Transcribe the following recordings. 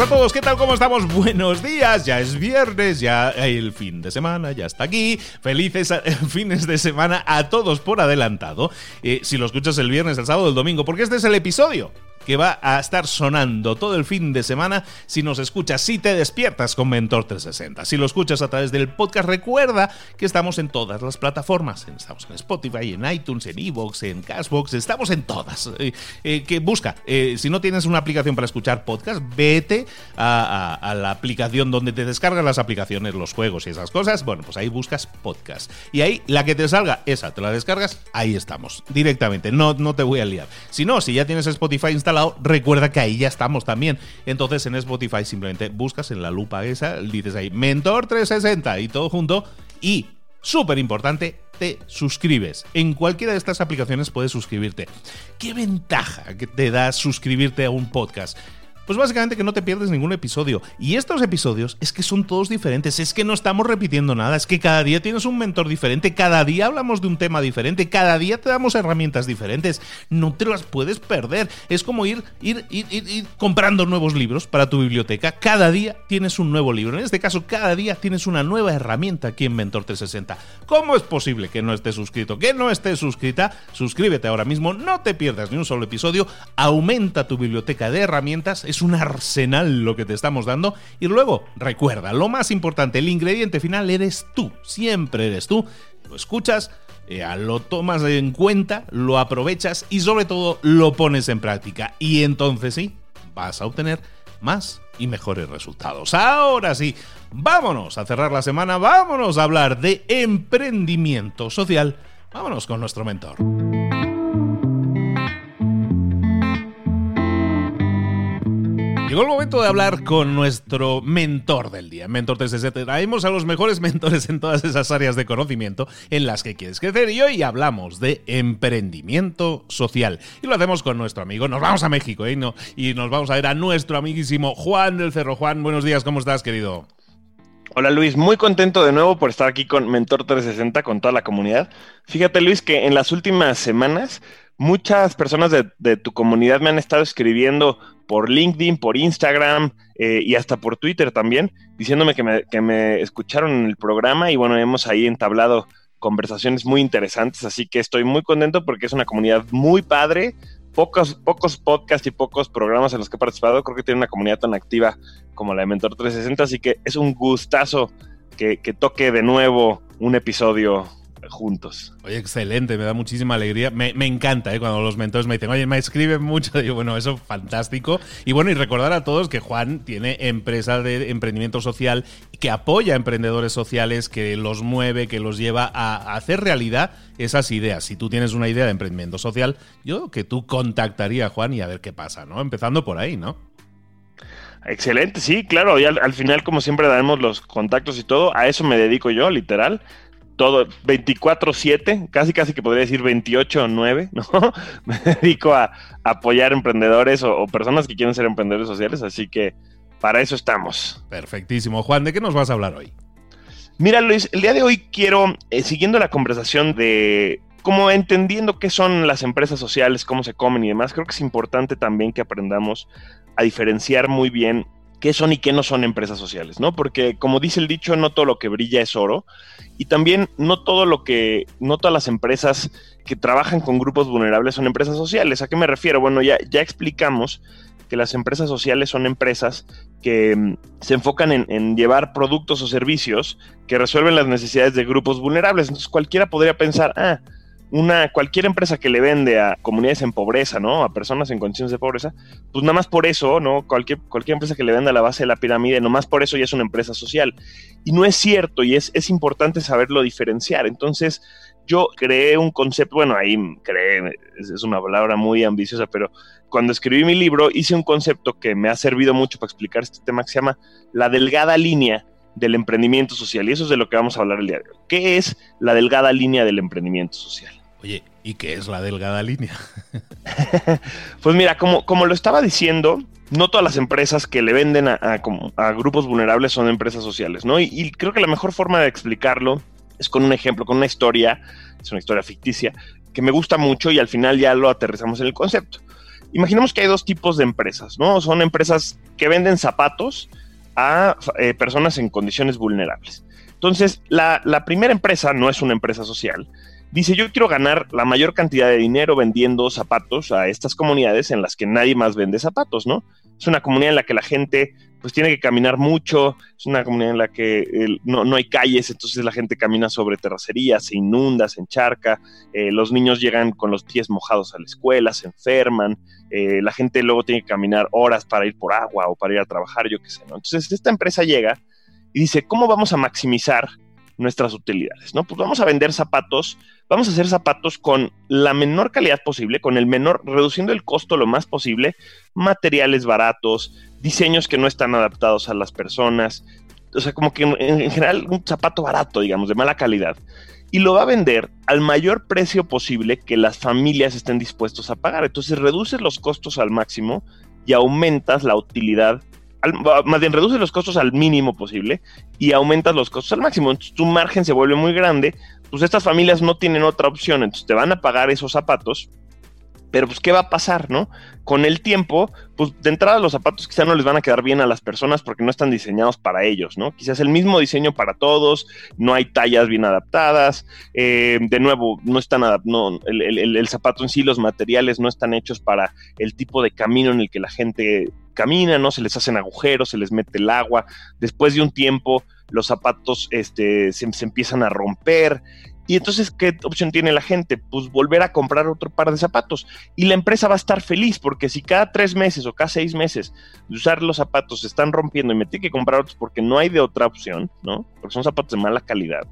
A todos, ¿qué tal? ¿Cómo estamos? Buenos días, ya es viernes, ya el fin de semana ya está aquí. Felices fines de semana a todos por adelantado. Eh, si lo escuchas el viernes, el sábado, el domingo, porque este es el episodio que va a estar sonando todo el fin de semana si nos escuchas, si te despiertas con Mentor 360. Si lo escuchas a través del podcast, recuerda que estamos en todas las plataformas. Estamos en Spotify, en iTunes, en Evox, en Cashbox, estamos en todas. Eh, eh, que busca, eh, si no tienes una aplicación para escuchar podcast, vete a, la aplicación donde te descargan las aplicaciones, los juegos y esas cosas. Bueno, pues ahí buscas podcast. Y ahí la que te salga, esa, te la descargas, ahí estamos, directamente. No, no te voy a liar. Si no, si ya tienes Spotify instalado, recuerda que ahí ya estamos también. Entonces en Spotify simplemente buscas en la lupa esa, dices ahí Mentor 360 y todo junto y súper importante, te suscribes. En cualquiera de estas aplicaciones puedes suscribirte. ¿Qué ventaja te da suscribirte a un podcast? Pues básicamente que no te pierdes ningún episodio. Y estos episodios es que son todos diferentes, es que no estamos repitiendo nada, es que cada día tienes un mentor diferente, cada día hablamos de un tema diferente, cada día te damos herramientas diferentes, no te las puedes perder. Es como ir, ir, ir, ir, comprando nuevos libros para tu biblioteca, cada día tienes un nuevo libro, en este caso cada día tienes una nueva herramienta aquí en Mentor 360. ¿Cómo es posible que no estés suscrito, que no estés suscrita? Suscríbete ahora mismo, no te pierdas ni un solo episodio, aumenta tu biblioteca de herramientas, un arsenal lo que te estamos dando. Y luego, recuerda, lo más importante, el ingrediente final eres tú, siempre eres tú. Lo escuchas, eh, lo tomas en cuenta, lo aprovechas y sobre todo lo pones en práctica. Y entonces sí, vas a obtener más y mejores resultados. Ahora sí, vámonos a cerrar la semana, vámonos a hablar de emprendimiento social. Vámonos con nuestro mentor. Llegó el momento de hablar con nuestro mentor del día, Mentor 360. Traemos a los mejores mentores en todas esas áreas de conocimiento en las que quieres crecer y hoy hablamos de emprendimiento social. Y lo hacemos con nuestro amigo. Nos vamos a México ¿eh? no, y nos vamos a ver a nuestro amiguísimo Juan del Cerro. Juan, buenos días, ¿cómo estás, querido? Hola Luis, muy contento de nuevo por estar aquí con Mentor 360, con toda la comunidad. Fíjate Luis que en las últimas semanas muchas personas de, tu comunidad me han estado escribiendo por LinkedIn, por Instagram eh, y hasta por Twitter también, diciéndome que me, escucharon en el programa y bueno, hemos ahí entablado conversaciones muy interesantes, así que estoy muy contento porque es una comunidad muy padre, pocos, pocos podcasts y pocos programas en los que he participado, creo que tiene una comunidad tan activa como la de Mentor 360, así que es un gustazo que toque de nuevo un episodio juntos. Oye, excelente, me da muchísima alegría. Me, encanta ¿eh? cuando los mentores me dicen, oye, me escriben mucho. Digo, bueno, eso fantástico. Y bueno, y recordar a todos que Juan tiene empresa de emprendimiento social que apoya a emprendedores sociales, que los mueve, que los lleva a hacer realidad esas ideas. Si tú tienes una idea de emprendimiento social, yo que tú contactaría a Juan y a ver qué pasa, ¿no? Empezando por ahí, ¿no? Excelente, sí, claro. Y al, al, final, como siempre, daremos los contactos y todo. A eso me dedico yo, literal todo 24/7, casi casi que podría decir 28/9, ¿no? Me dedico a, apoyar emprendedores o, personas que quieren ser emprendedores sociales, así que para eso estamos. Perfectísimo. Juan, ¿de qué nos vas a hablar hoy? Mira, Luis, el día de hoy quiero, eh, siguiendo la conversación de como entendiendo qué son las empresas sociales, cómo se comen y demás, creo que es importante también que aprendamos a diferenciar muy bien qué son y qué no son empresas sociales, ¿no? Porque como dice el dicho, no todo lo que brilla es oro y también no todo lo que, no todas las empresas que trabajan con grupos vulnerables son empresas sociales. ¿A qué me refiero? Bueno, ya, ya explicamos que las empresas sociales son empresas que mm, se enfocan en, en, llevar productos o servicios que resuelven las necesidades de grupos vulnerables. Entonces cualquiera podría pensar, ah, una, cualquier empresa que le vende a comunidades en pobreza, ¿no? A personas en condiciones de pobreza, pues nada más por eso, ¿no? Cualquier, cualquier empresa que le venda a la base de la pirámide, más por eso ya es una empresa social. Y no es cierto, y es, es importante saberlo diferenciar. Entonces, yo creé un concepto, bueno, ahí creé, es una palabra muy ambiciosa, pero cuando escribí mi libro hice un concepto que me ha servido mucho para explicar este tema que se llama la delgada línea del emprendimiento social. Y eso es de lo que vamos a hablar el día de hoy. ¿Qué es la delgada línea del emprendimiento social? Oye, ¿y qué es la delgada línea? pues mira, como, como lo estaba diciendo, no todas las empresas que le venden a, grupos vulnerables son empresas sociales, ¿no? Y, creo que la mejor forma de explicarlo es con un ejemplo, con una historia, es una historia ficticia, que me gusta mucho y al final ya lo aterrizamos en el concepto. Imaginemos que hay dos tipos de empresas, ¿no? Son empresas que venden zapatos a eh, personas en condiciones vulnerables. Entonces, la, la primera empresa no es una empresa social, Dice, yo quiero ganar la mayor cantidad de dinero vendiendo zapatos a estas comunidades en las que nadie más vende zapatos, ¿no? Es una comunidad en la que la gente pues tiene que caminar mucho, es una comunidad en la que no, no, hay calles, entonces la gente camina sobre terracerías, se inunda, se encharca, eh, los niños llegan con los pies mojados a la escuela, se enferman, eh, la gente luego tiene que caminar horas para ir por agua o para ir a trabajar, yo qué sé, ¿no? Entonces esta empresa llega y dice, ¿cómo vamos a maximizar nuestras utilidades, ¿no? Pues vamos a vender zapatos, vamos a hacer zapatos con la menor calidad posible, con el menor, reduciendo el costo lo más posible, materiales baratos, diseños que no están adaptados a las personas, o sea, como que en, general un zapato barato, digamos, de mala calidad. Y lo va a vender al mayor precio posible que las familias estén dispuestos a pagar. Entonces reduces los costos al máximo y aumentas la utilidad más bien reduce los costos al mínimo posible y aumentas los costos al máximo. Entonces tu margen se vuelve muy grande, pues estas familias no tienen otra opción, entonces te van a pagar esos zapatos pero pues, ¿qué va a pasar, no? Con el tiempo, pues de entrada los zapatos quizá no les van a quedar bien a las personas porque no están diseñados para ellos, ¿no? Quizás el mismo diseño para todos, no hay tallas bien adaptadas, eh, de nuevo, no están no, el, zapato en sí, los materiales no están hechos para el tipo de camino en el que la gente camina, ¿no? Se les hacen agujeros, se les mete el agua, después de un tiempo los zapatos este, se, se empiezan a romper, y entonces, ¿qué opción tiene la gente? Pues volver a comprar otro par de zapatos. Y la empresa va a estar feliz porque si cada tres meses o cada seis meses de usar los zapatos se están rompiendo y me tiene que comprar otros porque no hay de otra opción, ¿no? Porque son zapatos de mala calidad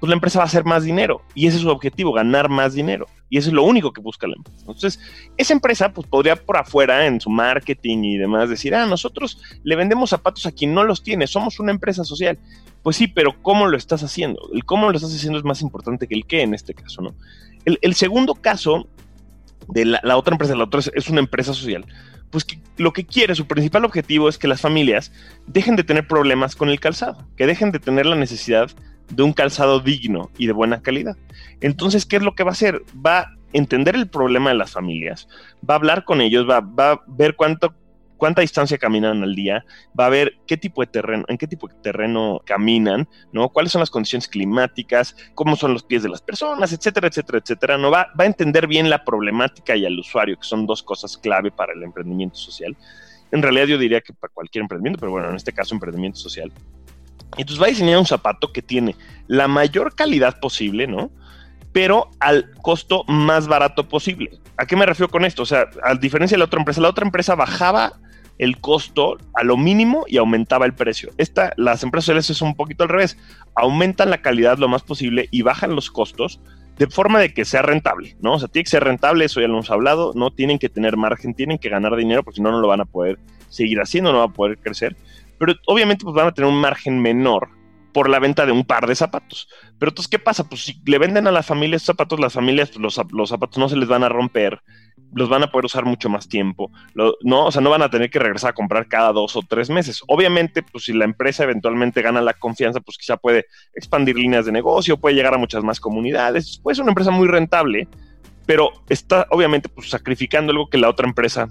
pues la empresa va a hacer más dinero. Y ese es su objetivo, ganar más dinero. Y eso es lo único que busca la empresa. Entonces, esa empresa pues podría por afuera en su marketing y demás decir, ah, nosotros le vendemos zapatos a quien no los tiene, somos una empresa social. Pues sí, pero ¿cómo lo estás haciendo? El cómo lo estás haciendo es más importante que el qué en este caso, ¿no? El, segundo caso de la, otra empresa, la otra es, una empresa social, pues que lo que quiere, su principal objetivo es que las familias dejen de tener problemas con el calzado, que dejen de tener la necesidad de un calzado digno y de buena calidad. Entonces, ¿qué es lo que va a hacer? Va a entender el problema de las familias, va a hablar con ellos, va, a ver cuánto cuánta distancia caminan al día, va a ver qué tipo de terreno, en qué tipo de terreno caminan, ¿no? Cuáles son las condiciones climáticas, cómo son los pies de las personas, etcétera, etcétera, etcétera. No va, va a entender bien la problemática y al usuario, que son dos cosas clave para el emprendimiento social. En realidad yo diría que para cualquier emprendimiento, pero bueno, en este caso emprendimiento social. Entonces va a diseñar un zapato que tiene la mayor calidad posible, ¿no? Pero al costo más barato posible. ¿A qué me refiero con esto? O sea, a diferencia de la otra empresa, la otra empresa bajaba el costo a lo mínimo y aumentaba el precio. Esta, las empresas sociales es un poquito al revés. Aumentan la calidad lo más posible y bajan los costos de forma de que sea rentable, ¿no? O sea, tiene que ser rentable, eso ya lo hemos hablado, no tienen que tener margen, tienen que ganar dinero, porque si no, no lo van a poder seguir haciendo, no va a poder crecer. Pero obviamente pues van a tener un margen menor por la venta de un par de zapatos. Pero entonces, ¿qué pasa? Pues si le venden a las familias zapatos, las familias, pues, los, los zapatos no se les van a romper, los van a poder usar mucho más tiempo, ¿no? O sea, no van a tener que regresar a comprar cada dos o tres meses. Obviamente, pues si la empresa eventualmente gana la confianza, pues quizá puede expandir líneas de negocio, puede llegar a muchas más comunidades, puede ser una empresa muy rentable, pero está obviamente pues sacrificando algo que la otra empresa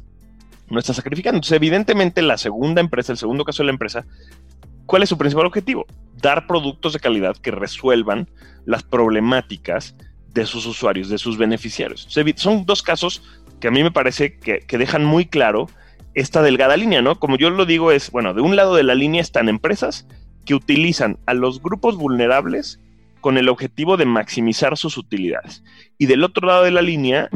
no está sacrificando. Entonces, evidentemente, la segunda empresa, el segundo caso de la empresa, ¿cuál es su principal objetivo? Dar productos de calidad que resuelvan las problemáticas de sus usuarios, de sus beneficiarios. Son dos casos que a mí me parece que, dejan muy claro esta delgada línea, ¿no? Como yo lo digo, es, bueno, de un lado de la línea están empresas que utilizan a los grupos vulnerables con el objetivo de maximizar sus utilidades. Y del otro lado de la línea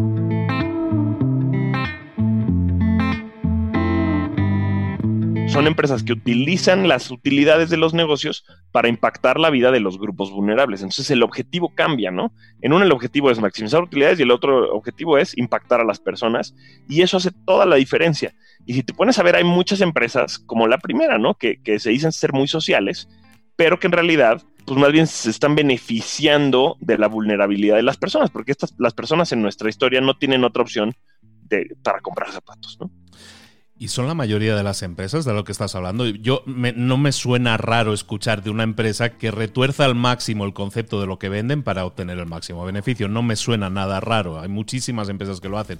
son empresas que utilizan las utilidades de los negocios para impactar la vida de los grupos vulnerables. Entonces el objetivo cambia, ¿no? En uno el objetivo es maximizar utilidades y el otro objetivo es impactar a las personas y eso hace toda la diferencia. Y si te pones a ver, hay muchas empresas como la primera, ¿no? Que, que se dicen ser muy sociales, pero que en realidad pues más bien se están beneficiando de la vulnerabilidad de las personas, porque estas, las personas en nuestra historia no tienen otra opción de, para comprar zapatos, ¿no? Y son la mayoría de las empresas de lo que estás hablando. Yo no me suena raro escuchar de una empresa que retuerza al máximo el concepto de lo que venden para obtener el máximo beneficio. No me suena nada raro. Hay muchísimas empresas que lo hacen.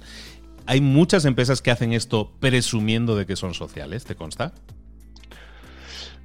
Hay muchas empresas que hacen esto presumiendo de que son sociales, ¿te consta?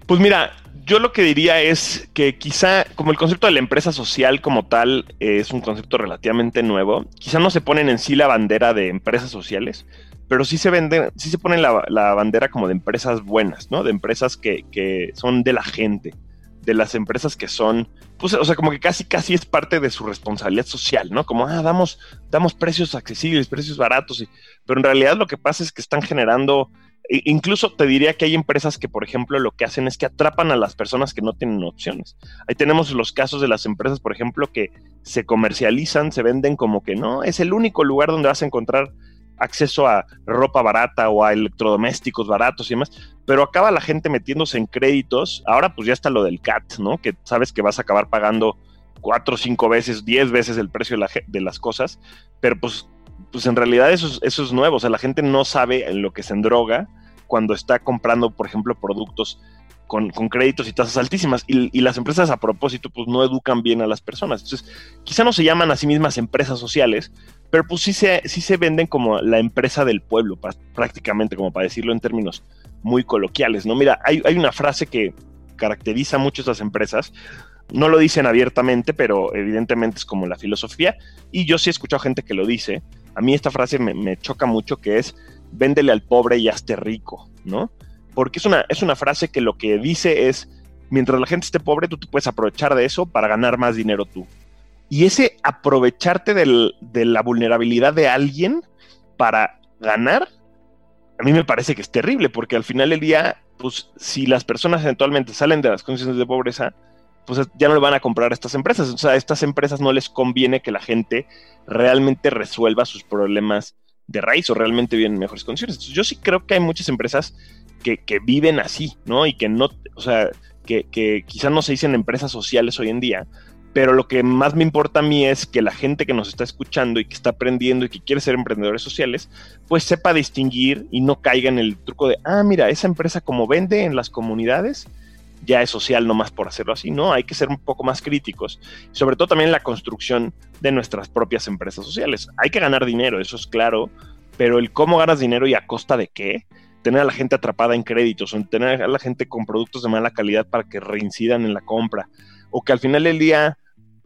Pues mira, yo lo que diría es que quizá, como el concepto de la empresa social como tal es un concepto relativamente nuevo, quizá no se ponen en sí la bandera de empresas sociales, pero sí se venden, sí se ponen la, bandera como de empresas buenas, ¿no? De empresas que, que, son de la gente, de las empresas que son, pues, o sea, como que casi, casi es parte de su responsabilidad social, ¿no? Como, ah, damos, damos precios accesibles, precios baratos, y, pero en realidad lo que pasa es que están generando, incluso te diría que hay empresas que, por ejemplo, lo que hacen es que atrapan a las personas que no tienen opciones. Ahí tenemos los casos de las empresas, por ejemplo, que se comercializan, se venden como que no, es el único lugar donde vas a encontrar acceso a ropa barata o a electrodomésticos baratos y demás, pero acaba la gente metiéndose en créditos. Ahora pues ya está lo del CAT, ¿no? Que sabes que vas a acabar pagando cuatro, cinco veces, diez veces el precio de, las cosas, pero pues, pues en realidad eso es, nuevo, o sea, la gente no sabe en lo que se endroga cuando está comprando, por ejemplo, productos con, créditos y tasas altísimas. Y, las empresas a propósito, pues no educan bien a las personas. Entonces, quizá no se llaman a sí mismas empresas sociales, pero pues sí se, sí se venden como la empresa del pueblo, prácticamente, como para decirlo en términos muy coloquiales, ¿no? Mira, hay, hay una frase que caracteriza mucho estas empresas. No lo dicen abiertamente, pero evidentemente es como la filosofía. Y yo sí he escuchado gente que lo dice. A mí esta frase me, me choca mucho, que es, véndele al pobre y hazte rico, ¿no? porque es una, es una frase que lo que dice es, mientras la gente esté pobre, tú te puedes aprovechar de eso para ganar más dinero tú. Y ese aprovecharte de la vulnerabilidad de alguien para ganar, a mí me parece que es terrible, porque al final del día, pues si las personas eventualmente salen de las condiciones de pobreza, pues ya no le van a comprar a estas empresas. O sea, a estas empresas no les conviene que la gente realmente resuelva sus problemas de raíz o realmente viven en mejores condiciones. Yo sí creo que hay muchas empresas que, viven así, ¿no? Y que no, o sea, que quizás no se dicen empresas sociales hoy en día, pero lo que más me importa a mí es que la gente que nos está escuchando y que está aprendiendo y que quiere ser emprendedores sociales, pues sepa distinguir y no caiga en el truco de, ah, mira, esa empresa como vende en las comunidades, ya es social nomás por hacerlo así, ¿no? Hay que ser un poco más críticos, sobre todo también en la construcción de nuestras propias empresas sociales. Hay que ganar dinero, eso es claro, pero el cómo ganas dinero y a costa de qué, tener a la gente atrapada en créditos o en tener a la gente con productos de mala calidad para que reincidan en la compra o que al final del día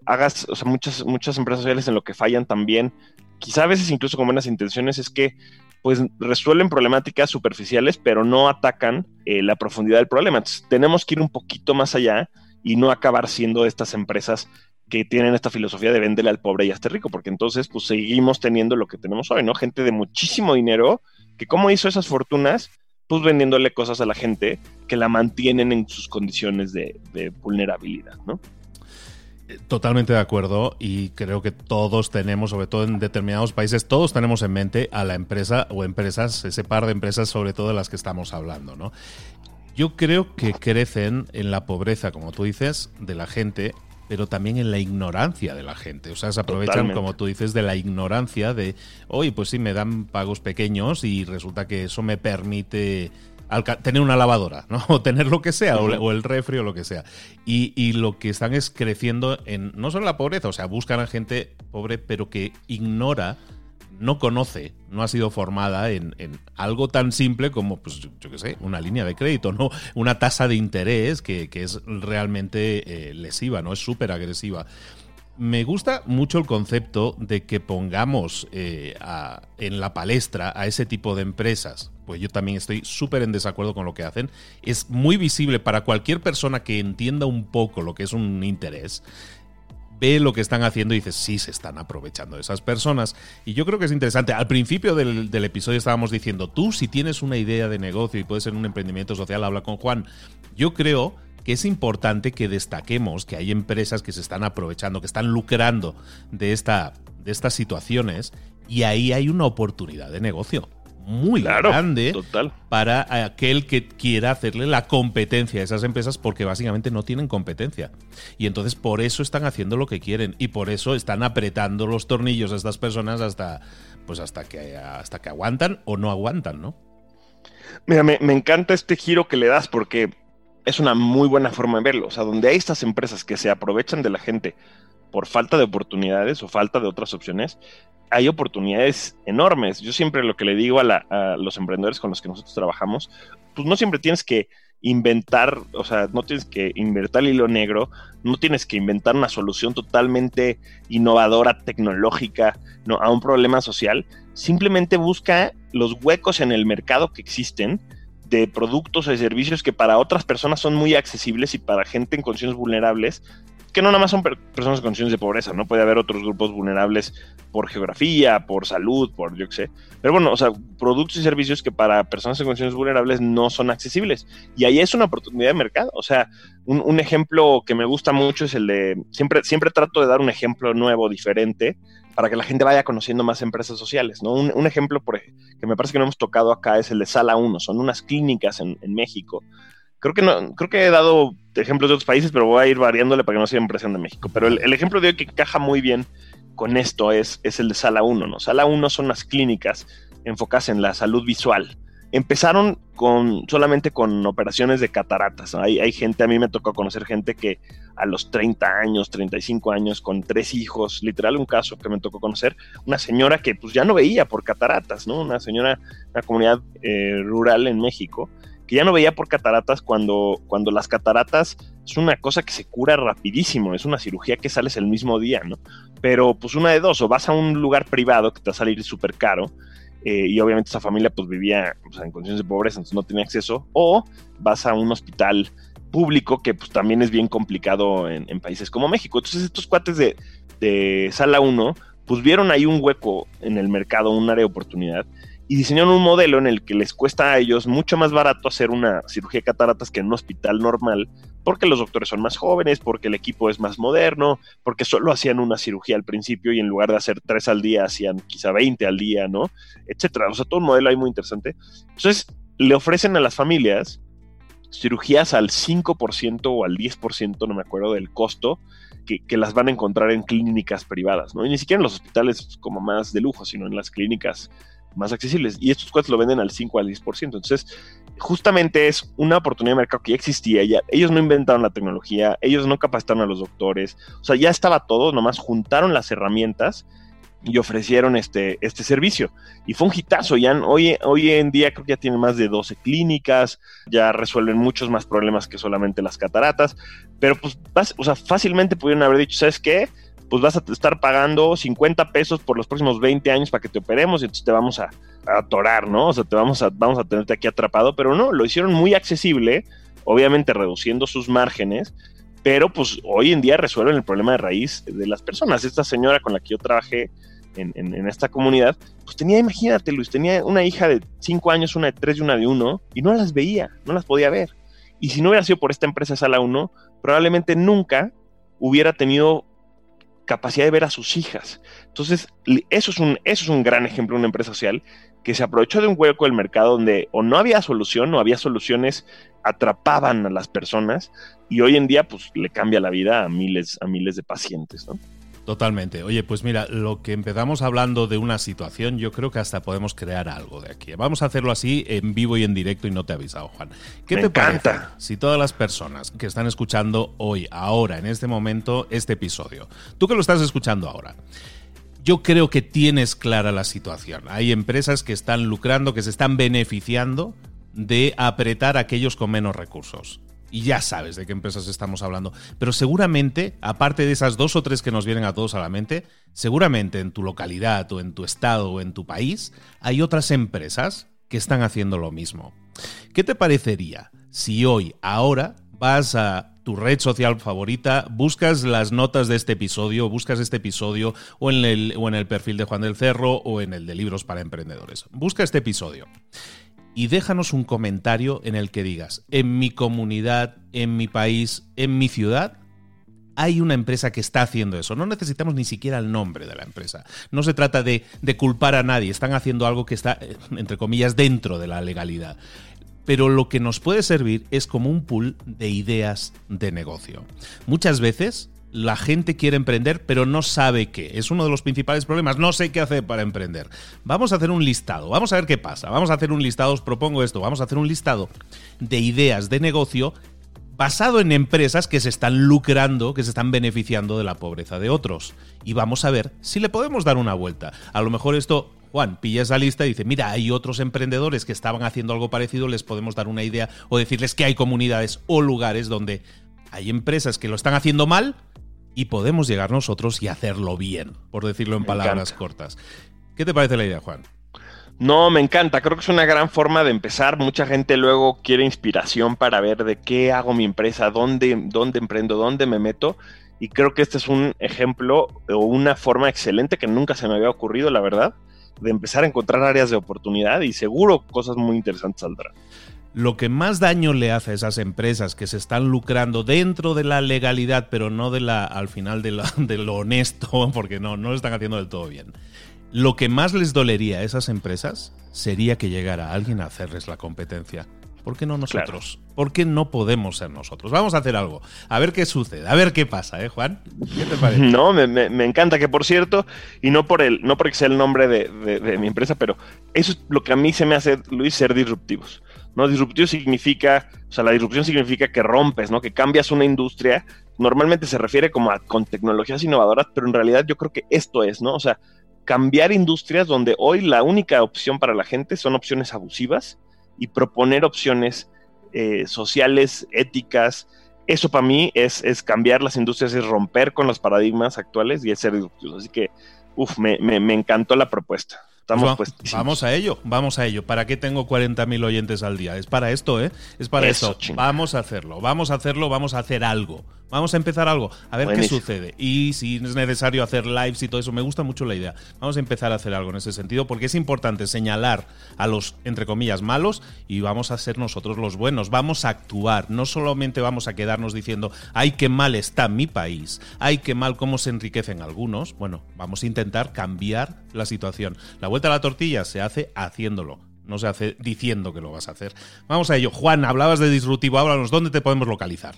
hagas, o sea, muchas, muchas empresas sociales en lo que fallan también, quizá a veces incluso con buenas intenciones, es que pues resuelven problemáticas superficiales, pero no atacan eh, la profundidad del problema. Entonces, tenemos que ir un poquito más allá y no acabar siendo estas empresas que tienen esta filosofía de venderle al pobre y a este rico, porque entonces pues seguimos teniendo lo que tenemos hoy, ¿no? Gente de muchísimo dinero que cómo hizo esas fortunas, pues vendiéndole cosas a la gente que la mantienen en sus condiciones de, de vulnerabilidad, ¿no? Totalmente de acuerdo y creo que todos tenemos, sobre todo en determinados países, todos tenemos en mente a la empresa o empresas, ese par de empresas sobre todo de las que estamos hablando, ¿no? Yo creo que crecen en la pobreza, como tú dices, de la gente, pero también en la ignorancia de la gente. O sea, se aprovechan, como tú dices, de la ignorancia de, oye, pues sí, me dan pagos pequeños y resulta que eso me permite tener una lavadora, ¿no? O tener lo que sea, o, el refri o lo que sea. Y, lo que están es creciendo en no solo la pobreza, o sea, buscan a gente pobre, pero que ignora, no conoce, no ha sido formada en, algo tan simple como, pues, yo, qué sé, una línea de crédito, ¿no? Una tasa de interés que, es realmente eh, lesiva, ¿no? Es súper agresiva me gusta mucho el concepto de que pongamos eh, en la palestra a ese tipo de empresas. Pues yo también estoy súper en desacuerdo con lo que hacen. Es muy visible para cualquier persona que entienda un poco lo que es un interés. Ve lo que están haciendo y dice, sí, se están aprovechando de esas personas. Y yo creo que es interesante. Al principio del, del episodio estábamos diciendo, tú si tienes una idea de negocio y puede ser un emprendimiento social, habla con Juan. Yo creo que es importante que destaquemos que hay empresas que se están aprovechando, que están lucrando de, esta, de estas situaciones y ahí hay una oportunidad de negocio muy grande para aquel que quiera hacerle la competencia a esas empresas porque básicamente no tienen competencia. Y entonces por eso están haciendo lo que quieren y por eso están apretando los tornillos a estas personas hasta pues hasta que hasta que aguantan o no aguantan, ¿no? Mira, me, me encanta este giro que le das porque es una muy buena forma de verlo. O sea, donde hay estas empresas que se aprovechan de la gente por falta de oportunidades o falta de otras opciones, hay oportunidades enormes. Yo siempre lo que le digo a, los emprendedores con los que nosotros trabajamos, pues no siempre tienes que inventar, o sea, no tienes que inventar el hilo negro, no tienes que inventar una solución totalmente innovadora, tecnológica, no, a un problema social. Simplemente busca los huecos en el mercado que existen de productos o servicios que para otras personas son muy accesibles y para gente en condiciones vulnerables, que no nada más son personas en condiciones de pobreza, ¿no? Puede haber otros grupos vulnerables por geografía, por salud, por yo qué sé. Pero bueno, o sea, productos y servicios que para personas en condiciones vulnerables no son accesibles. Y ahí es una oportunidad de mercado. O sea, un, un ejemplo que me gusta mucho es el de, siempre, siempre trato de dar un ejemplo nuevo, diferente, para que la gente vaya conociendo más empresas sociales. ¿no? Un, ejemplo que me parece que no hemos tocado acá es el de Sala 1, son unas clínicas en, México. Creo que, no, creo que he dado ejemplos de otros países, pero voy a ir variándole para que no sea impresión de México. Pero el, ejemplo de hoy que encaja muy bien con esto es, es el de Sala 1. ¿no? Sala 1 son las clínicas enfocadas en la salud visual empezaron con solamente con operaciones de cataratas. Hay, hay, gente, a mí me tocó conocer gente que a los 30 años, 35 años, con tres hijos, literal un caso que me tocó conocer, una señora que pues ya no veía por cataratas, ¿no? Una señora, una comunidad eh, rural en México, que ya no veía por cataratas cuando, cuando las cataratas es una cosa que se cura rapidísimo, es una cirugía que sales el mismo día, ¿no? Pero pues una de dos, o vas a un lugar privado que te va a salir súper caro, eh, y obviamente esa familia pues vivía en condiciones de pobreza, entonces no tenía acceso, o vas a un hospital público que pues también es bien complicado en, países como México. Entonces estos cuates de, de Sala 1 pues vieron ahí un hueco en el mercado, un área de oportunidad, y diseñaron un modelo en el que les cuesta a ellos mucho más barato hacer una cirugía de cataratas que en un hospital normal, porque los doctores son más jóvenes, porque el equipo es más moderno, porque solo hacían una cirugía al principio y en lugar de hacer tres al día hacían quizá 20 al día, ¿no? Etcétera. O sea, todo un modelo ahí muy interesante. Entonces, le ofrecen a las familias cirugías al 5% o al 10%, no me acuerdo, del costo que, que, las van a encontrar en clínicas privadas, ¿no? Y ni siquiera en los hospitales como más de lujo, sino en las clínicas más accesibles. Y estos cuates lo venden al 5 al 10%. Entonces, justamente es una oportunidad de mercado que ya existía. Ya, ellos no inventaron la tecnología, ellos no capacitaron a los doctores. O sea, ya estaba todo, nomás juntaron las herramientas y ofrecieron este, este servicio. Y fue un hitazo. Ya, hoy, hoy en día creo que ya tienen más de 12 clínicas, ya resuelven muchos más problemas que solamente las cataratas. Pero pues, o sea, fácilmente pudieron haber dicho, ¿sabes qué? Pues vas a estar pagando 50 pesos por los próximos 20 años para que te operemos y entonces te vamos a, atorar, ¿no? O sea, te vamos a, vamos a tenerte aquí atrapado. Pero no, lo hicieron muy accesible, obviamente reduciendo sus márgenes pero pues hoy en día resuelven el problema de raíz de las personas. Esta señora con la que yo trabajé en, esta comunidad, pues tenía, imagínate Luis, tenía una hija de 5 años, una de 3 y una de 1, y no las veía, no las podía ver. Y si no hubiera sido por esta empresa Sala 1, probablemente nunca hubiera tenido capacidad de ver a sus hijas. Entonces, eso es un, eso es un gran ejemplo de una empresa social que se aprovechó de un hueco del mercado donde o no había solución o había soluciones atrapaban a las personas y hoy en día pues le cambia la vida a miles a miles de pacientes, ¿no? Totalmente. Oye, pues mira, lo que empezamos hablando de una situación, yo creo que hasta podemos crear algo de aquí. Vamos a hacerlo así en vivo y en directo y no te he avisado, Juan. ¿Qué te parece si todas las personas que están escuchando hoy, ahora, en este momento, este episodio, tú que lo estás escuchando ahora, yo creo que tienes clara la situación. Hay empresas que están lucrando, que se están beneficiando de apretar a aquellos con menos recursos y ya sabes de qué empresas estamos hablando. Pero seguramente, aparte de esas dos o tres que nos vienen a todos a la mente, seguramente en tu localidad o en tu estado o en tu país hay otras empresas que están haciendo lo mismo. ¿Qué te parecería si hoy, ahora, vas a tu red social favorita, buscas las notas de este episodio, buscas este episodio o en el, o en el perfil de Juan del Cerro o en el de Libros para Emprendedores? Busca este episodio y déjanos un comentario en el que digas, en mi comunidad, en mi país, en mi ciudad, hay una empresa que está haciendo eso. No necesitamos ni siquiera el nombre de la empresa. No se trata de, culpar a nadie. Están haciendo algo que está, eh, entre comillas, dentro de la legalidad. Pero lo que nos puede servir es como un pool de ideas de negocio. Muchas veces la gente quiere emprender, pero no sabe qué. Es uno de los principales problemas. No sé qué hacer para emprender. Vamos a hacer un listado. Vamos a ver qué pasa. Vamos a hacer un listado. Os propongo esto. Vamos a hacer un listado de ideas de negocio basado en empresas que se están lucrando, que se están beneficiando de la pobreza de otros. Y vamos a ver si le podemos dar una vuelta. A lo mejor esto Juan pilla esa lista y dice, mira, hay otros emprendedores que estaban haciendo algo parecido, les podemos dar una idea o decirles que hay comunidades o lugares donde hay empresas que lo están haciendo mal, y podemos llegar nosotros y hacerlo bien, por decirlo en palabras cortas. ¿Qué te parece la idea, Juan? No, me encanta, creo que es una gran forma de empezar. Mucha gente luego quiere inspiración para ver de qué hago mi empresa, dónde, dónde emprendo, dónde me meto. Y creo que este es un ejemplo o una forma excelente que nunca se me había ocurrido, la verdad, de empezar a encontrar áreas de oportunidad y seguro cosas muy interesantes saldrán lo que más daño le hace a esas empresas que se están lucrando dentro de la legalidad, pero no de la, al final de, de lo honesto, porque no, no lo están haciendo del todo bien. Lo que más les dolería a esas empresas sería que llegara alguien a hacerles la competencia. ¿Por qué no nosotros? ¿Por qué no podemos ser nosotros? Vamos a hacer algo. A ver qué sucede, a ver qué pasa, ¿eh, Juan? ¿Qué te parece? No, me, encanta que, por cierto, y no por el, no porque sea el nombre de, de mi empresa, pero eso es lo que a mí se me hace, Luis, ser disruptivos. ¿No? Disruptivo significa, o sea, la disrupción significa que rompes, ¿no? Que cambias una industria. Normalmente se refiere como a con tecnologías innovadoras, pero en realidad yo creo que esto es, ¿no? O sea, cambiar industrias donde hoy la única opción para la gente son opciones abusivas y proponer opciones eh, sociales, éticas. Eso para mí es, es, cambiar las industrias, es romper con los paradigmas actuales y es ser disruptivos. Así que, uff, me, me encantó la propuesta. Pues vamos a ello, vamos a ello. ¿Para qué tengo 40.000 oyentes al día? Es para esto, ¿eh? Es para eso. Vamos a hacerlo, vamos a hacerlo, vamos a hacer algo. Vamos a empezar algo, a ver qué sucede. Y si es necesario hacer lives y todo eso, me gusta mucho la idea. Vamos a empezar a hacer algo en ese sentido, porque es importante señalar a los, entre comillas, malos y vamos a ser nosotros los buenos. Vamos a actuar. No solamente vamos a quedarnos diciendo, ay, qué mal está mi país, ay, qué mal cómo se enriquecen algunos. Bueno, vamos a intentar cambiar la situación. La vuelta a la tortilla se hace haciéndolo. No se hace diciendo que lo vas a hacer. Vamos a ello. Juan, hablabas de disruptivo. Háblanos, ¿dónde te podemos localizar?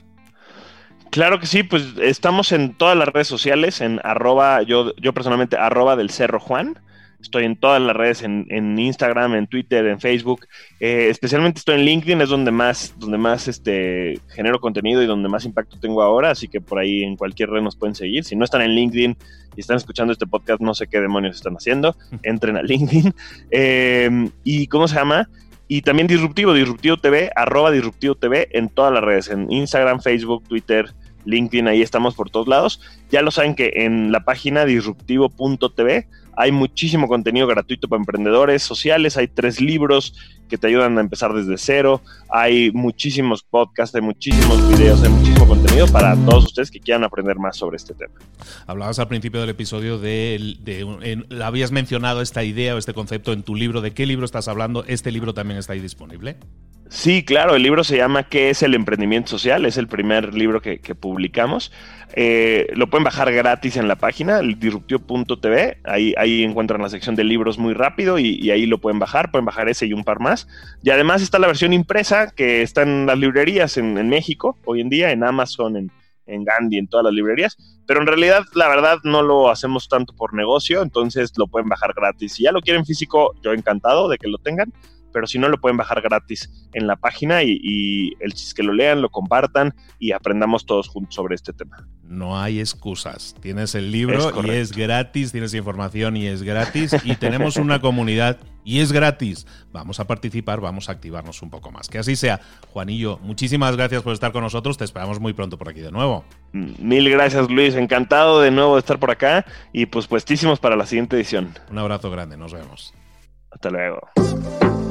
Claro que sí, pues estamos en todas las redes sociales, en arroba, yo, yo personalmente, arroba del Cerro Juan. Estoy en todas las redes, en, Instagram, en Twitter, en Facebook. Eh, especialmente estoy en LinkedIn, es donde más, donde más este, genero contenido y donde más impacto tengo ahora. Así que por ahí en cualquier red nos pueden seguir. Si no están en LinkedIn y están escuchando este podcast, no sé qué demonios están haciendo. Entren a LinkedIn. Eh, ¿Y cómo se llama? Y también Disruptivo, Disruptivo TV, arroba Disruptivo TV en todas las redes, en Instagram, Facebook, Twitter, LinkedIn, ahí estamos por todos lados. Ya lo saben que en la página disruptivo.tv hay muchísimo contenido gratuito para emprendedores sociales, hay tres libros que te ayudan a empezar desde cero, hay muchísimos podcasts, hay muchísimos videos, hay muchísimo contenido para todos ustedes que quieran aprender más sobre este tema. Hablabas al principio del episodio de, habías mencionado esta idea o este concepto en tu libro, ¿de qué libro estás hablando? ¿Este libro también está ahí disponible? Sí, claro, el libro se llama ¿Qué es el emprendimiento social? Es el primer libro que, publicamos. Eh, lo pueden bajar gratis en la página, disruptivo.tv. Ahí, ahí encuentran la sección de libros muy rápido y, ahí lo pueden bajar. Pueden bajar ese y un par más. Y además está la versión impresa que está en las librerías en, México hoy en día, en Amazon, en, en Gandhi, en todas las librerías. Pero en realidad, la verdad, no lo hacemos tanto por negocio, entonces lo pueden bajar gratis. Si ya lo quieren físico, yo encantado de que lo tengan pero si no lo pueden bajar gratis en la página y, el chiste que lo lean, lo compartan y aprendamos todos juntos sobre este tema. No hay excusas. Tienes el libro y es gratis, tienes información y es gratis y tenemos una comunidad y es gratis. Vamos a participar, vamos a activarnos un poco más. Que así sea. Juanillo, muchísimas gracias por estar con nosotros. Te esperamos muy pronto por aquí de nuevo. Mil gracias, Luis. Encantado de nuevo de estar por acá y pues puestísimos para la siguiente edición. Un abrazo grande, nos vemos. Hasta luego.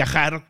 viajar